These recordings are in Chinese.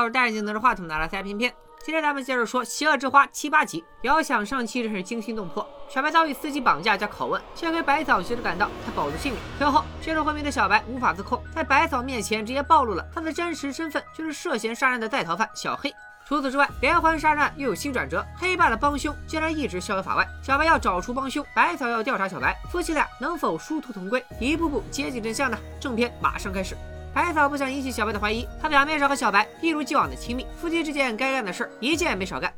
宝带镜拿着话筒拿了塞片片。今天咱们接着说《邪恶之花》七八集，遥想上期真是惊心动魄。小白遭遇司机绑架加拷问，幸亏百草及时赶到，才保住性命。随后，陷入昏迷的小白无法自控，在百草面前直接暴露了他的真实身份，就是涉嫌杀人的在逃犯小黑。除此之外，连环杀人案又有新转折，黑爸的帮凶竟然一直逍遥法外。小白要找出帮凶，百草要调查小白，夫妻俩能否殊途同归，一步步接近真相呢？正片马上开始。百草不想引起小白的怀疑，他表面上和小白一如既往的亲密，夫妻之间该干的事儿一件也没少干。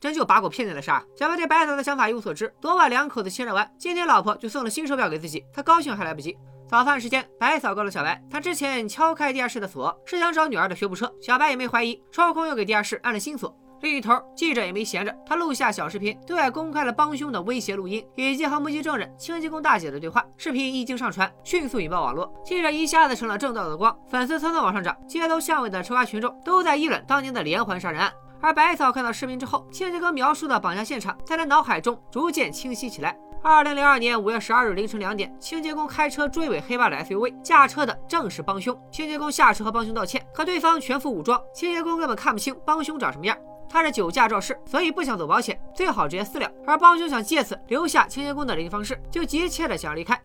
真就把狗骗进了杀。小白对百草的想法一无所知。昨晚两口子亲热完，今天老婆就送了新手表给自己，他高兴还来不及。早饭时间，百草告诉小白，他之前敲开地下室的锁是想找女儿的学步车。小白也没怀疑，抽空又给地下室安了新锁。另一头，记者也没闲着，他录下小视频，对外公开了帮凶的威胁录音，以及和目击证人清洁工大姐的对话。视频一经上传，迅速引爆网络，记者一下子成了正道的光，粉丝蹭蹭往上涨。街头巷尾的吃瓜群众都在议论当年的连环杀人案。而百草看到视频之后，清洁哥描述的绑架现场在他脑海中逐渐清晰起来。二零零二年五月十二日凌晨两点，清洁工开车追尾黑爸的 SUV，驾车的正是帮凶。清洁工下车和帮凶道歉，可对方全副武装，清洁工根本看不清帮凶长什么样。他是酒驾肇事，所以不想走保险，最好直接私了。而帮凶想借此留下清洁工的联系方式，就急切的想要离开。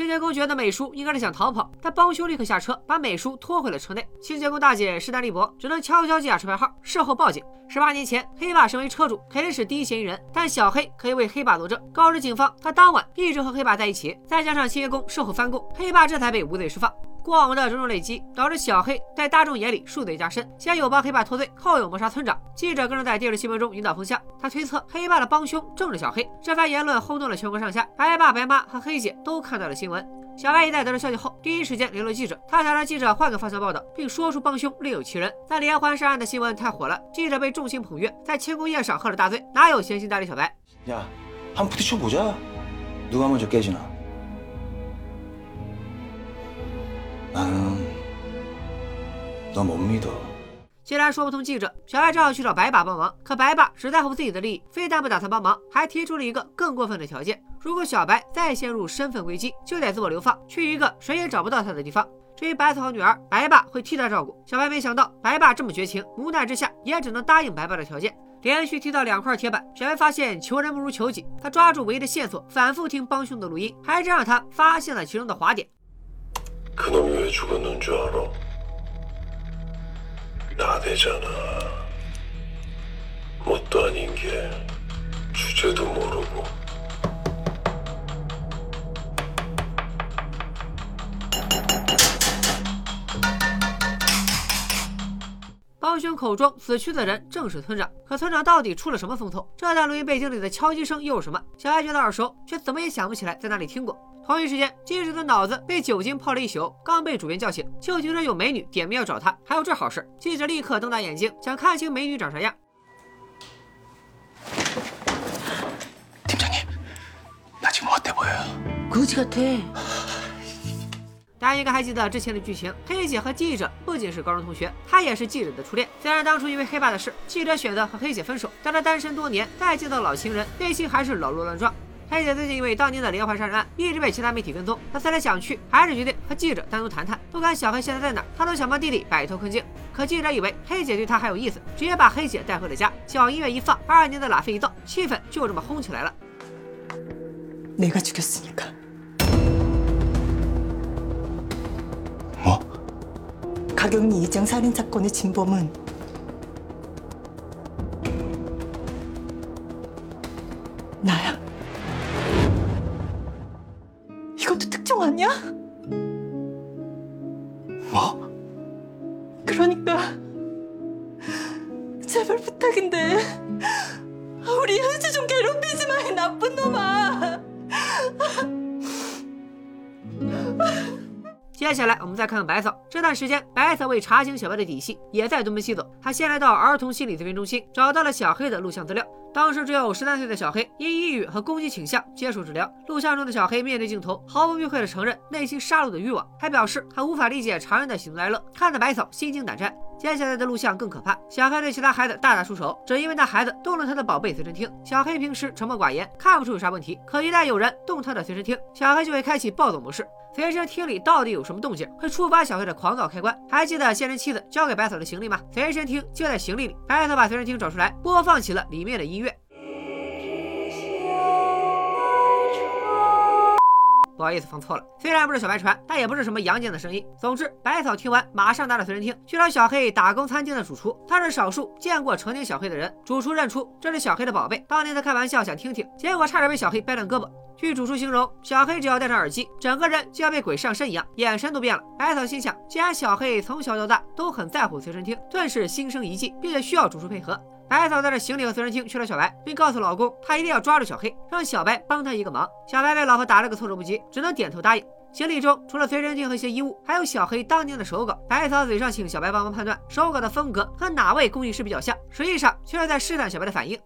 清洁工觉得美叔应该是想逃跑，但帮凶立刻下车，把美叔拖回了车内。清洁工大姐势单力薄，只能悄悄记下车牌号，事后报警。十八年前，黑爸身为车主肯定是第一嫌疑人，但小黑可以为黑爸作证，告知警方他当晚一直和黑爸在一起。再加上清洁工事后翻供，黑爸这才被无罪释放。过往的种种累积，导致小黑在大众眼里数罪加深。先有帮黑爸脱罪，后有谋杀村长。记者更是在电视新闻中引导风向，他推测黑爸的帮凶正是小黑。这番言论轰动了全国上下，白爸、白妈和黑姐都看到了新闻。小白一在得知消息后，第一时间联络记者，他想让记者换个方向报道，并说出帮凶另有其人。但连环杀案的新闻太火了，记者被众星捧月，在庆功宴上喝了大醉，哪有闲心搭理小白？呀，한번부딪혀보자누가먼저깨지나 嗯既然说不通记者，小白只好去找白爸帮忙。可白爸只在乎自己的利益，非但不打算帮忙，还提出了一个更过分的条件：如果小白再陷入身份危机，就得自我流放，去一个谁也找不到他的地方。至于白草和女儿，白爸会替他照顾。小白没想到白爸这么绝情，无奈之下也只能答应白爸的条件。连续踢到两块铁板，小白发现求人不如求己。他抓住唯一的线索，反复听帮凶的录音，还真让他发现了其中的滑点。 그놈이왜죽었는줄알아나대잖아뭣도아닌게주제도모르고帮凶口中死去的人正是村长，可村长到底出了什么风头？这段录音背景里的敲击声又是什么？小白觉得耳熟，却怎么也想不起来在哪里听过。 同一时间，记者的脑子被酒精泡了一宿，刚被主编叫醒，就听说有美女点名要找他，还有这好事。记者立刻瞪大眼睛，想看清美女长啥样。 팀장님나지금어때보여요 거지 같아. 大家应该还记得之前的剧情，黑姐和记者不仅是高中同学，她也是记者的初恋。虽然当初因为黑爸的事，记者选择和黑姐分手，但她单身多年，再见到老情人，内心还是老路乱撞。 黑姐最近因为当年的连环杀人案，一直被其他媒体跟踪。她思来想去，还是决定和记者单独谈谈。不管小黑现在在哪，她都想帮弟弟摆脱困境。可记者以为黑姐对他还有意思，直接把黑姐带回了家。小音乐一放，二年的拉菲一到，气氛就这么烘起来了。 내가 죽였으니까. 뭐? 가경리 이장 살인 사건의 진범은 看看白嫂。这段时间，白嫂为查清小白的底细，也在东奔西走。她先来到儿童心理咨询中心，找到了小黑的录像资料。当时只有十三岁的小黑因抑郁和攻击倾向接受治疗。录像中的小黑面对镜头，毫不避讳地承认内心杀戮的欲望，还表示他无法理解常人的喜怒哀乐，看得白嫂心惊胆战。接下来的录像更可怕，小黑对其他孩子大打出手，只因为那孩子动了他的宝贝随身听。小黑平时沉默寡言，看不出有啥问题，可一旦有人动他的随身听，小黑就会开启暴走模式。随身听里到底有什么动静，会触发小黑的狂躁开关？还记得现任妻子交给白嫂的行李吗？随身听就在行李里。白嫂把随身听找出来，播放起了里面的音乐。不好意思，放错了。虽然不是小白船，但也不是什么阳间的声音。总之，白草听完，马上拿着随身听去找小黑打工餐厅的主厨。他是少数见过成年小黑的人。主厨认出这是小黑的宝贝，当年他开玩笑想听听，结果差点被小黑掰断胳膊。据主厨形容，小黑只要戴上耳机，整个人就要被鬼上身一样，眼神都变了。白草心想，既然小黑从小到大都很在乎随身听，顿时心生一计，并且需要主厨配合。白嫂带着行李和随身听去了小白，并告诉老公，她一定要抓住小黑，让小白帮他一个忙。小白被老婆打了个措手不及，只能点头答应。行李中除了随身听和一些衣物，还有小黑当年的手稿。白嫂嘴上请小白帮忙判断手稿的风格和哪位工艺师比较像，实际上却是在试探小白的反应。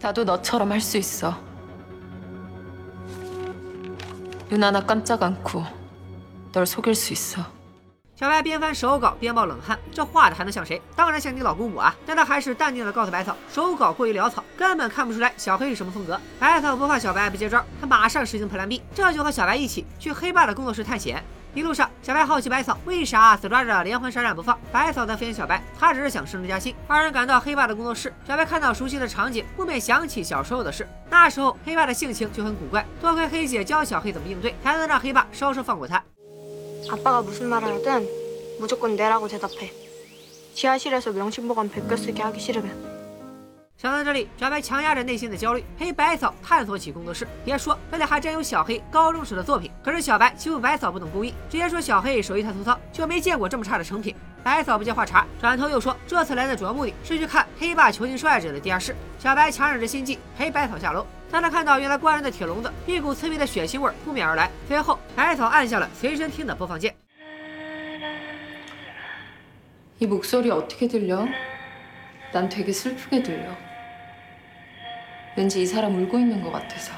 나도너처럼할수있어눈하나깜짝않고널속일수있어 小白边翻手稿边冒冷汗，这画的还能像谁？当然像你老公我啊！但他还是淡定的告诉百草，手稿过于潦草，根本看不出来小黑是什么风格。百草不怕小白不接招，他马上实行 Plan B，这就和小白一起去黑爸的工作室探险。一路上，小白好奇百草为啥死抓着连环杀人不放，百草则敷衍小白，他只是想升职加薪。二人赶到黑爸的工作室，小白看到熟悉的场景，不免想起小时候的事。那时候黑爸的性情就很古怪，多亏黑姐教小黑怎么应对，才能让黑爸稍稍放过他。아빠가 무슨 말을 하든 무조건 내라고 대답해. 지하실에서 명심보관 베껴 쓰게 하기 싫으면. 想到这里，小白强压着内心的焦虑，陪白嫂探索起工作室。别说，这里还真有小黑高中时的作品。可是小白欺负白嫂不懂工艺，直接说小黑手艺太粗糙，就没见过这么差的成品。白嫂不接话茬，转头又说这次来的主要目的是去看黑爸囚禁受害者的地下室。小白强忍着心悸陪白嫂下楼， 当他看到原来关人的铁笼子，一股刺鼻的血腥味扑面而来。随后，白嫂按下了随身听的播放键。 이 목소리 어떻게 들려? 난 되게 슬프게 들려. 왠지 이 사람 울고 있는 것 같아서.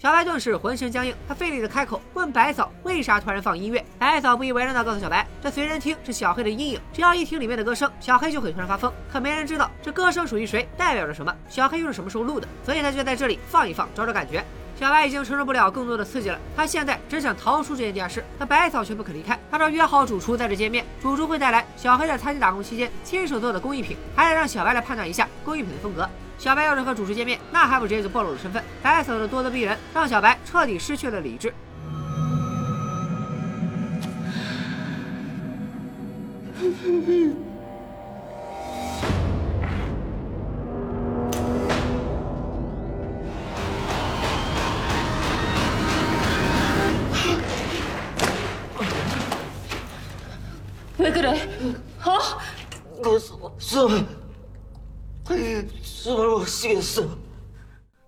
小白顿时浑身僵硬，他费力的开口问白嫂为啥突然放音乐。白嫂不以为然的告诉小白，这随身听是小黑的阴影，只要一听里面的歌声，小黑就会突然发疯。可没人知道这歌声属于谁，代表着什么，小黑又是什么时候录的，所以他就在这里放一放，找找感觉。小白已经承受不了更多的刺激了，他现在只想逃出这间地下室，可白嫂却不肯离开。他说约好主厨在这见面，主厨会带来小黑在餐厅打工期间亲手做的工艺品，还得让小白来判断一下工艺品的风格。小白要是和主持见面，那还不直接就暴露了身份？白嫂的咄咄逼人，让小白彻底失去了理智。现实。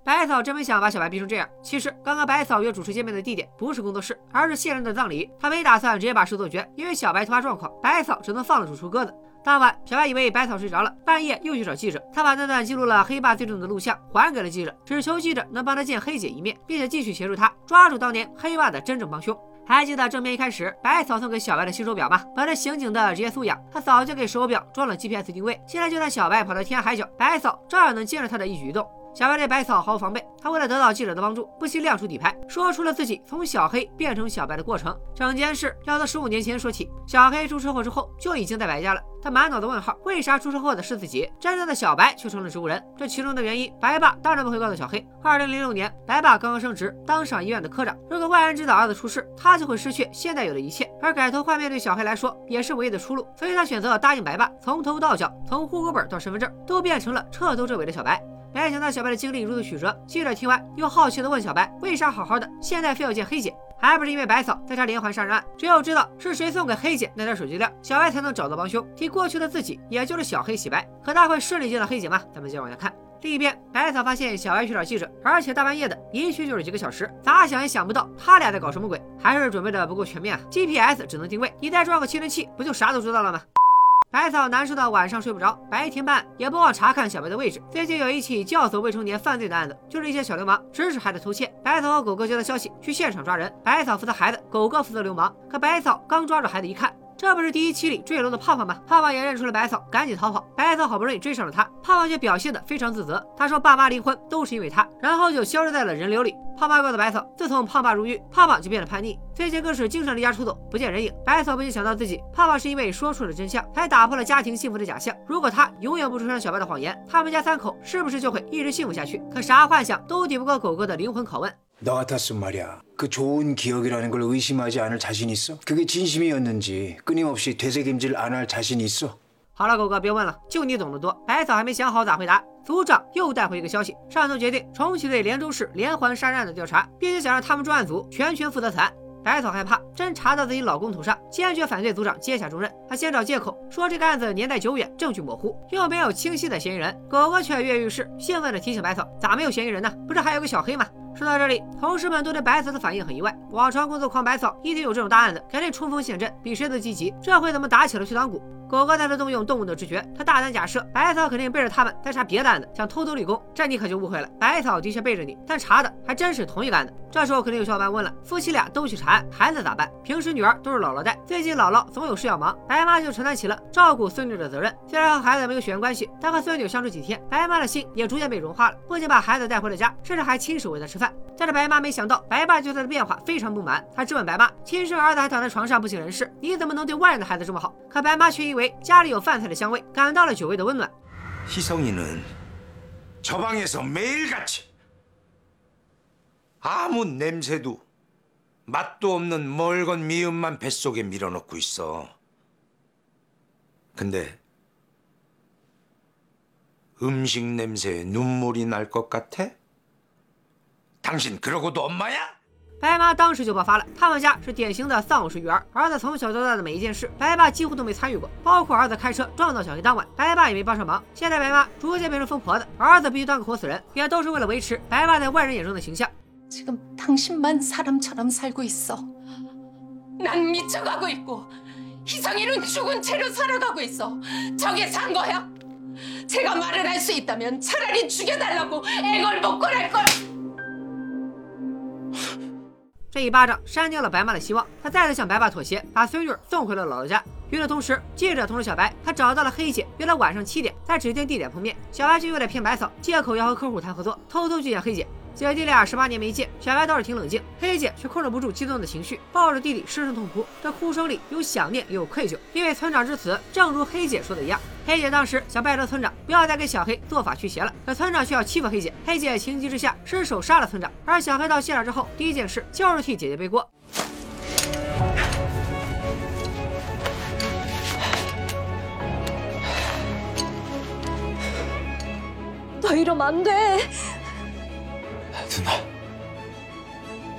白嫂真没想把小白逼成这样。其实，刚刚白嫂约主持见面的地点不是工作室，而是现任的葬礼。她没打算直接把事做绝，因为小白突发状况，白嫂只能放了主厨鸽子。当晚，小白以为白嫂睡着了，半夜又去找记者。他把那段记录了黑爸最终的录像还给了记者，只求记者能帮他见黑姐一面，并且继续协助他抓住当年黑爸的真正帮凶。还记得正片一开始，白嫂送给小白的新手表吗？本着刑警的职业素养，他早就给手表装了 GPS 定位。现在就算小白跑到天涯海角，白嫂照样能监视他的一举一动。小白对白嫂毫无防备，他为了得到记者的帮助，不惜亮出底牌，说出了自己从小黑变成小白的过程。整件事要从十五年前说起。小黑出车祸之后就已经在白家了，他满脑子问号：为啥出车祸的是自己，真正的小白却成了植物人？这其中的原因，白爸当然不会告诉小黑。二零零六年，白爸刚刚升职，当上医院的科长。如果外人知道儿子出事，他就会失去现在有的一切。而改头换面对小黑来说，也是唯一的出路。所以他选择答应白爸，从头到脚，从户口本到身份证，都变成了彻头彻尾的小白。没想到小白的经历如此曲折，记者听完又好奇地问小白：“为啥好好的，现在非要见黑姐？还不是因为白嫂在查连环杀人案？只有知道是谁送给黑姐那点手机链，小白才能找到帮凶，替过去的自己，也就是小黑洗白。可他会顺利见到黑姐吗？咱们接着往下看。”另一边，白嫂发现小白去找记者，而且大半夜的，一去就是几个小时，咋想也想不到他俩在搞什么鬼，还是准备的不够全面啊！GPS 只能定位，你再装个窃听器，不就啥都知道了吗？百草难受到晚上睡不着，白天办案也不忘查看小白的位置。最近有一起教唆未成年犯罪的案子，就是一些小流氓指使孩子偷窃。百草和狗哥接到消息，去现场抓人，百草负责孩子，狗哥负责流氓。可百草刚抓住孩子一看。这不是第一期里坠楼的胖胖吗？胖胖也认出了百草，赶紧逃跑。百草好不容易追上了他，胖胖却表现得非常自责。他说爸妈离婚都是因为他，然后就消失在了人流里。胖爸告诉百草，自从胖爸入狱，胖胖就变得叛逆，最近更是经常离家出走，不见人影。百草不禁想到自己，胖胖是因为说出了真相，才打破了家庭幸福的假象。如果他永远不戳穿小白的谎言，他们家三口是不是就会一直幸福下去？可啥幻想都抵不过狗哥的灵魂拷问。 너 같았으면 말이야. 그 좋은 기억이라는 걸 의심하지 않을 자신 있어? 그게 진심이었는지 끊임없이 되새김질 안 할 자신 있어? 好了，狗哥，别问了，就你懂得多。白嫂还没想好咋回答，组长又带回一个消息，上头决定重启对连州市连环杀人案的调查，并且想让他们专案组全权负责此案。白嫂害怕真查到自己老公头上，坚决反对组长接下重任。她先找借口说这个案子年代久远，证据模糊，又没有清晰的嫌疑人。狗狗却跃跃欲试，兴奋地提醒白嫂：“咋没有嫌疑人呢？不是还有个小黑吗？” 说到这里，同事们都对白嫂的反应很意外。往常工作狂白嫂一听有这种大案子，肯定冲锋陷阵，比谁都积极。这回怎么打起了退堂鼓？狗哥在这动用动物的直觉，他大胆假设白草肯定背着他们在查别的案子，想偷偷立功。这你可就误会了，白草的确背着你，但查的还真是同一个案子。这时候肯定有小伙伴问了：夫妻俩都去查案，孩子咋办？平时女儿都是姥姥带，最近姥姥总有事要忙，白妈就承担起了照顾孙女的责任。虽然和孩子没有血缘关系，但和孙女相处几天，白妈的心也逐渐被融化了，不仅把孩子带回了家，甚至还亲手喂他吃饭。但是白妈没想到白爸对她的变化非常不满，她质问白妈：亲生儿子还躺在床上不省人事，你怎么能对外人的孩子这么好？可白妈却因为家里有饭菜的香味，感到了久违的温暖。 희성이는 저 방에서 매일같이 아무 냄새도 맛도 없는 멀건 미음만 뱃속에 밀어넣고 있어. 근데 음식 냄새에 눈물이 날 것 같아? 당신 그러고도 엄마야? 白妈当时就爆发了，他们家是典型的丧偶式育儿，儿子从小到大的每一件事，白爸几乎都没参与过，包括儿子开车撞到小黑当晚，白爸也没帮上忙。现在白妈逐渐变成疯婆子，儿子必须当个活死人，也都是为了维持白爸在外人眼中的形象。 지금 당신만 사람처럼 살고 있어. 난 미쳐가고 있고 희성이는 죽은 채로 살아가고 있어. 저게 산 거야? 제가 말을 할 수 있다면 차라리 죽여달라고 애걸복걸할 걸. 这一巴掌删掉了白妈的希望，他再次向白爸妥协，把孙女送回了姥姥家。与此同时，记者通知小白，他找到了黑姐，约了晚上七点在指定地点碰面。小白就为了骗白嫂，借口要和客户谈合作，偷偷去见黑姐。姐弟俩十八年没见，小白倒是挺冷静，黑姐却控制不住激动的情绪，抱着弟弟失声痛哭。这哭声里有想念，也有愧疚，因为村长之死，正如黑姐说的一样。黑姐当时想拜托村长不要再给小黑做法驱邪了，可村长却要欺负黑姐，黑姐情急之下失手杀了村长。而小黑到现场之后，第一件事就是替姐姐背锅。 너 이러면 안 돼. 누나,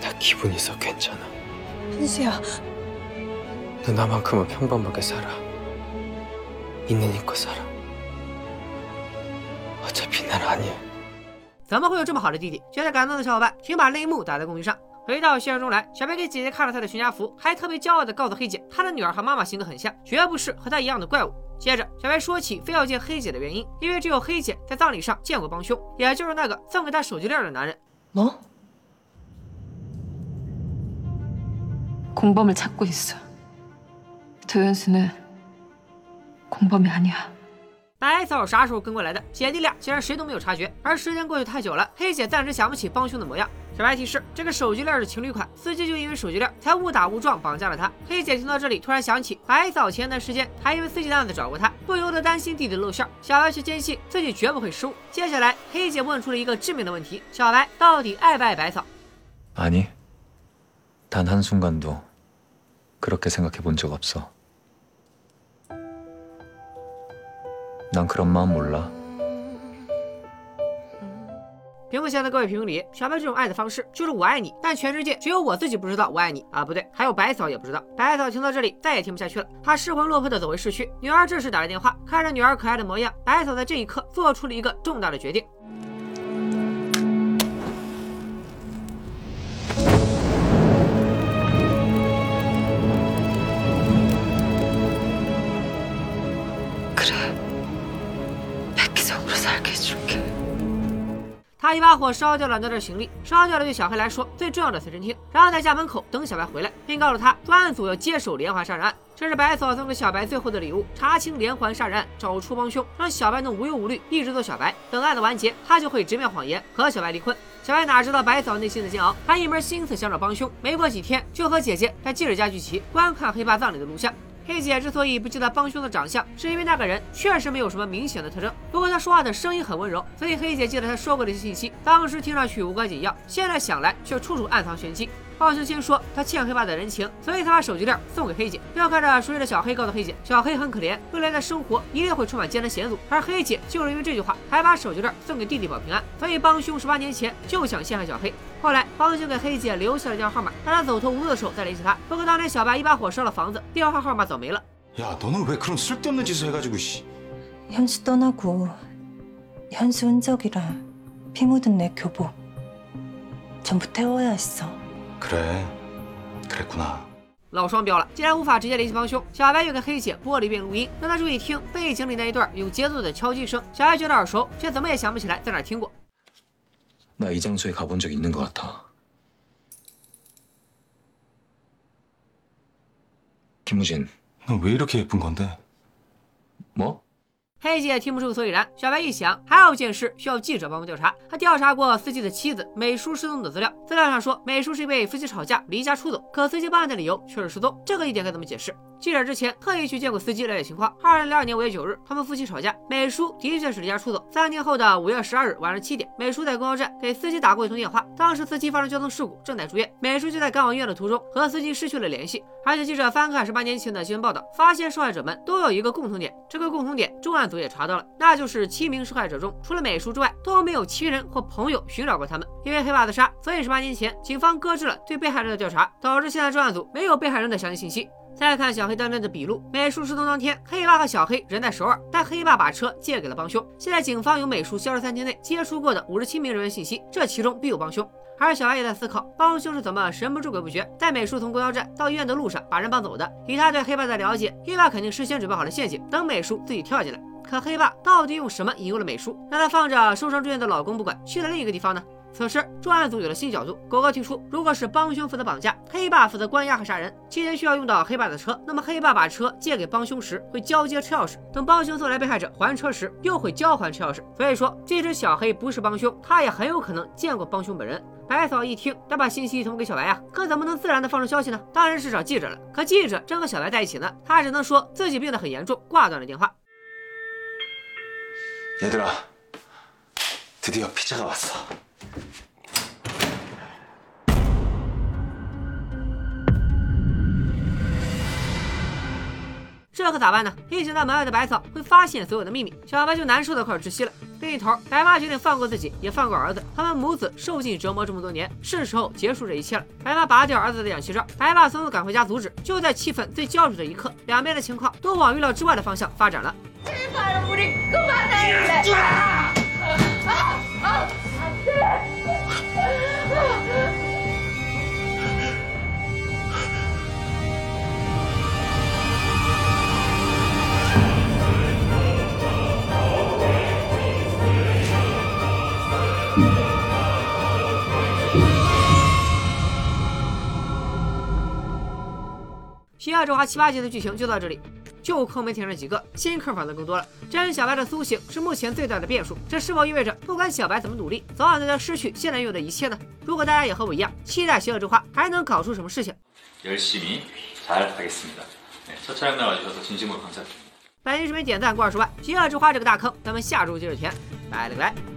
나 기분 있어 괜찮아. 한수야, 누나만큼은 평범하게 살아. 있는 힘껏 살아. 어차피 난 아니야. 怎么会有这么好的弟弟？觉得感动的小伙伴，请把泪目打在公屏上。回到现实中来，小白给姐姐看了他的全家福，还特别骄傲地告诉黑姐，他的女儿和妈妈性格很像，绝不是和他一样的怪物。接着，小白说起非要见黑姐的原因，因为只有黑姐在葬礼上见过帮凶，也就是那个送给他手机链的男人。 뭐? 공범을 찾고 있어. 도현수는 공범이 아니야. 白嫂啥时候跟过来的？姐弟俩竟然谁都没有察觉。而时间过去太久了，黑姐暂时想不起帮凶的模样。 小白提示，这个手机链是情侣款，司机就因为手机链才误打误撞绑架了他。黑姐听到这里，突然想起白嫂前段时间还因为司机的案子找过他，不由得担心弟弟露馅。小白却坚信自己绝不会失误。接下来，黑姐问出了一个致命的问题：小白到底爱不爱白嫂？ 아니, 단 한순간도 그렇게 생각해 본 적 없어. 난 그런 마음 몰라. 屏幕前的各位评论里，小白这种爱的方式就是我爱你，但全世界只有我自己不知道我爱你啊，不对，还有白嫂也不知道。白嫂听到这里再也听不下去了，她失魂落魄的走回市区。女儿这时打来电话，看着女儿可爱的模样，白嫂在这一刻做出了一个重大的决定。他一把火烧掉了那袋行李，烧掉了对小黑来说最重要的随身听，然后在家门口等小白回来，并告诉他专案组要接手连环杀人案。这是白嫂送给小白最后的礼物，查清连环杀人案，找出帮凶，让小白能无忧无虑，一直做小白。等案子完结，他就会直面谎言，和小白离婚。小白哪知道白嫂内心的煎熬，他一门心思想找帮凶，没过几天就和姐姐在记者家聚齐，观看黑爸葬礼的录像。黑姐之所以不记得帮凶的长相，是因为那个人确实没有什么明显的特征。不过他说话的声音很温柔，所以黑姐记得他说过的一些信息，当时听上去无关紧要，现在想来却处处暗藏玄机。帮凶先说他欠黑爸的人情，所以他把手机链送给黑姐。要看着熟睡的小黑告诉黑姐，小黑很可怜，未来的生活一定会充满艰难险阻。而黑姐就是因为这句话，还把手机链送给弟弟保平安。所以帮凶十八年前就想陷害小黑。后来帮凶给黑姐留下了电话号码，让她走投无路的时候再联系他。不过当年小白一把火烧了房子，电话号码早没了。 야, 너는 왜 그런 쓸데없는 짓을 해가지고 씨. 현수 떠나고 현수 흔적이랑 피 묻은 내 교복 전부 태워야 했어. 그래, 그랬구나. 老双标了，既然无法直接联系帮凶，小白又给黑姐播了一遍录音，让她注意听背景里那一段有节奏的敲击声。小白觉得耳熟，却怎么也想不起来在哪儿听过。 나 이 장소에 가본 적 있는 것 같아. 김우진, 너 왜 이렇게 예쁜 건데? 뭐? 黑姐听不出所以然，小白一想，还有件事需要记者帮忙调查。他调查过司机的妻子美淑失踪的资料，资料上说美淑是因为夫妻吵架离家出走，可司机报案的理由却是失踪，这个一点该怎么解释？记者之前特意去见过司机了解情况。二零零二年五月九日，他们夫妻吵架，美叔的确是离家出走。三天后的五月十二日晚上七点，美叔在公交站给司机打过一通电话，当时司机发生交通事故，正在住院，美叔就在赶往医院的途中和司机失去了联系。而且记者翻看十八年前的新闻报道，发现受害者们都有一个共同点，这个共同点重案组也查到了，那就是七名受害者中，除了美叔之外，都没有亲人或朋友寻找过他们。因为黑爸自杀，所以十八年前警方搁置了对被害人的调查，导致现在重案组没有被害人的详细信息。再看小黑当天的笔录，美术失踪当天，黑爸和小黑人在首尔，但黑爸把车借给了帮凶。现在警方有美术消失三天内接触过的五十七名人员信息，这其中必有帮凶。而小白也在思考，帮凶是怎么神不知鬼不觉，在美术从公交站到医院的路上把人绑走的。以他对黑爸的了解，黑爸肯定事先准备好了陷阱，等美术自己跳进来。可黑爸到底用什么引诱了美术，让他放着受伤住院的老公不管，去了另一个地方呢？此时，专案组有了新角度。狗哥提出，如果是帮凶负责绑架，黑爸负责关押和杀人，期间需要用到黑爸的车，那么黑爸把车借给帮凶时，会交接车钥匙；等帮凶送来被害者还车时，又会交还车钥匙。所以说，即使小黑不是帮凶，他也很有可能见过帮凶本人。白嫂一听，得把信息通给小白呀，可怎么能自然的放出消息呢？当然是找记者了。可记者正和小白在一起呢，他只能说自己病得很严重，挂断了电话。 얘들아, 드디어 피자가 왔어. 这可咋办呢？一想到门外的白草会发现所有的秘密，小白就难受的快要窒息了。另一头，白妈决定放过自己，也放过儿子。他们母子受尽折磨这么多年，是时候结束这一切了。白妈拔掉儿子的氧气罩，白爸匆匆赶回家阻止。就在气氛最焦灼的一刻，两边的情况都往预料之外的方向发展了。《邪恶之花》七八集的剧情就到这里，旧坑没填上几个，新坑反倒更多了。真小白的苏醒是目前最大的变数，这是否意味着不管小白怎么努力，早晚都将失去现在拥有的一切呢？如果大家也和我一样期待《邪恶之花》还能搞出什么事情， 열심히 잘 하겠습니다. 네, 첫 촬영 날 와주셔서 진심으로 감사드립니다. 本期视频点赞过二十万，《邪恶之花》这个大坑，咱们下周接着填，拜了个拜。